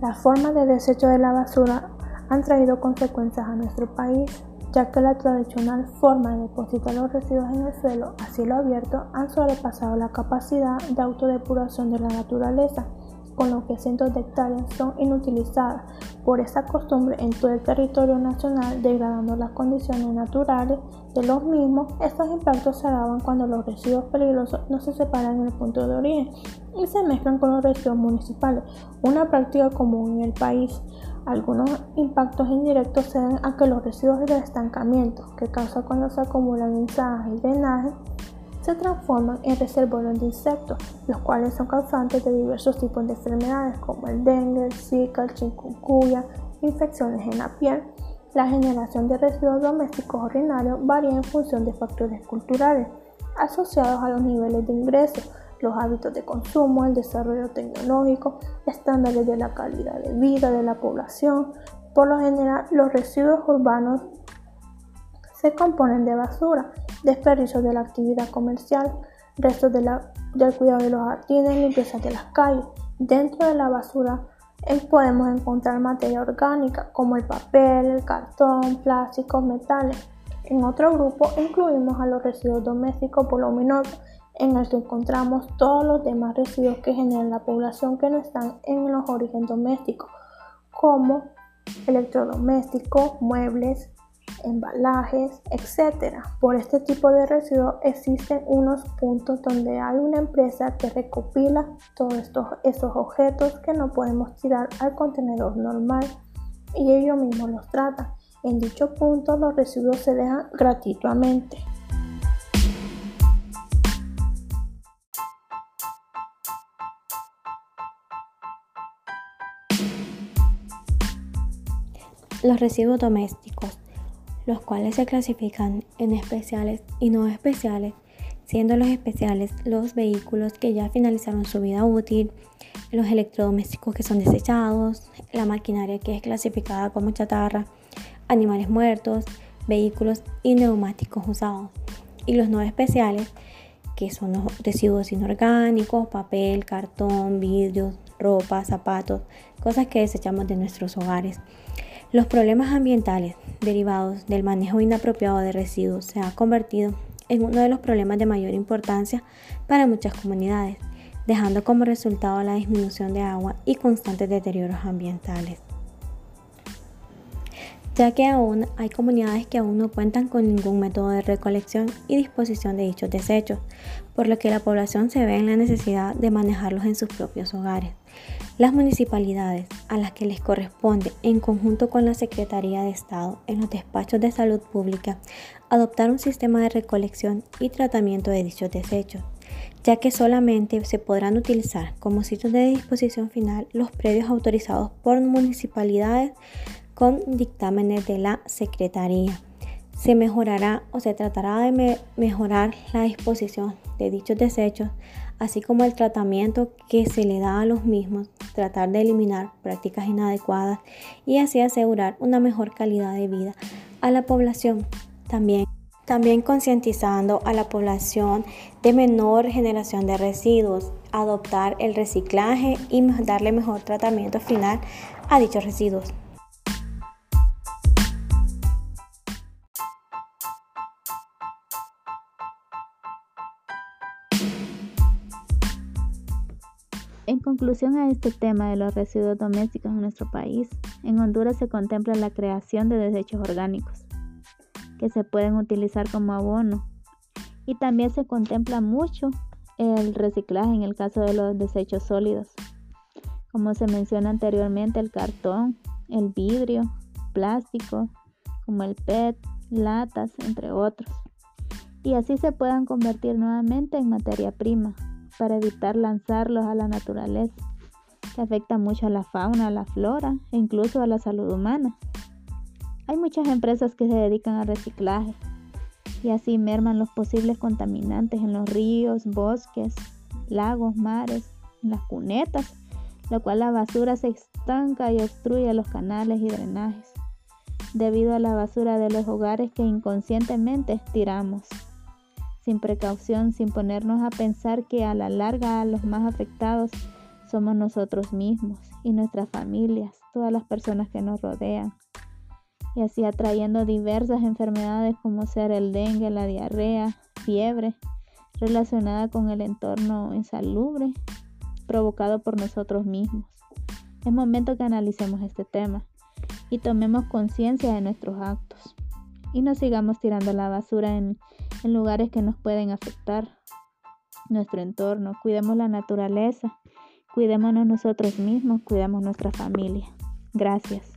Las formas de desecho de la basura han traído consecuencias a nuestro país, ya que la tradicional forma de depositar los residuos en el suelo a cielo abierto han sobrepasado la capacidad de autodepuración de la naturaleza con lo que cientos de hectáreas son inutilizadas por esta costumbre en todo el territorio nacional, degradando las condiciones naturales de los mismos. Estos impactos se agravan cuando los residuos peligrosos no se separan en el punto de origen y se mezclan con los residuos municipales, una práctica común en el país. Algunos impactos indirectos se dan a que los residuos de estancamiento que causa cuando se acumulan en y drenajes se transforman en reservorios de insectos, los cuales son causantes de diversos tipos de enfermedades como el dengue, el zika, el chikungunya, infecciones en la piel. La generación de residuos domésticos ordinarios varía en función de factores culturales asociados a los niveles de ingresos, los hábitos de consumo, el desarrollo tecnológico, estándares de la calidad de vida de la población. Por lo general, los residuos urbanos se componen de basura, desperdicios de la actividad comercial, restos del cuidado de los jardines, limpieza de las calles. Dentro de la basura podemos encontrar materia orgánica como el papel, el cartón, plásticos, metales. En otro grupo incluimos a los residuos domésticos voluminosos, en el que encontramos todos los demás residuos que generan la población que no están en los orígenes domésticos, como electrodomésticos, muebles, embalajes, etc. Por este tipo de residuos existen unos puntos donde hay una empresa que recopila todos estos, esos objetos que no podemos tirar al contenedor normal y ellos mismos los tratan. En dicho punto los residuos se dejan gratuitamente. Los residuos domésticos los cuales se clasifican en especiales y no especiales, siendo los especiales los vehículos que ya finalizaron su vida útil, los electrodomésticos que son desechados, la maquinaria que es clasificada como chatarra, animales muertos, vehículos y neumáticos usados, y los no especiales que son los residuos inorgánicos, papel, cartón, vidrios, ropa, zapatos, cosas que desechamos de nuestros hogares. Los problemas ambientales derivados del manejo inapropiado de residuos se ha convertido en uno de los problemas de mayor importancia para muchas comunidades, dejando como resultado la disminución de agua y constantes deterioros ambientales ya que aún hay comunidades que aún no cuentan con ningún método de recolección y disposición de dichos desechos, por lo que la población se ve en la necesidad de manejarlos en sus propios hogares. Las municipalidades, a las que les corresponde, en conjunto con la Secretaría de Estado en los despachos de salud pública, adoptar un sistema de recolección y tratamiento de dichos desechos, ya que solamente se podrán utilizar como sitios de disposición final los predios autorizados por municipalidades con dictámenes de la Secretaría. Se mejorará o se tratará de mejorar la disposición de dichos desechos, así como el tratamiento que se le da a los mismos, tratar de eliminar prácticas inadecuadas y así asegurar una mejor calidad de vida a la población. También también concientizando a la población de menor generación de residuos, adoptar el reciclaje y darle mejor tratamiento final a dichos residuos. En conclusión a este tema de los residuos domésticos en nuestro país, en Honduras se contempla la creación de desechos orgánicos que se pueden utilizar como abono y también se contempla mucho el reciclaje en el caso de los desechos sólidos. Como se menciona anteriormente, el cartón, el vidrio, plástico, como el PET, latas, entre otros. Y así se puedan convertir nuevamente en materia prima para evitar lanzarlos a la naturaleza, que afecta mucho a la fauna, a la flora e incluso a la salud humana. Hay muchas empresas que se dedican al reciclaje y así merman los posibles contaminantes en los ríos, bosques, lagos, mares, en las cunetas, lo cual la basura se estanca y obstruye los canales y drenajes, debido a la basura de los hogares que inconscientemente tiramos sin precaución, sin ponernos a pensar que a la larga los más afectados somos nosotros mismos y nuestras familias, todas las personas que nos rodean, y así atrayendo diversas enfermedades como ser el dengue, la diarrea, fiebre, relacionada con el entorno insalubre provocado por nosotros mismos. Es momento que analicemos este tema y tomemos conciencia de nuestros actos y no sigamos tirando la basura en, en lugares que nos pueden afectar nuestro entorno. Cuidemos la naturaleza, cuidémonos nosotros mismos, cuidemos nuestra familia. Gracias.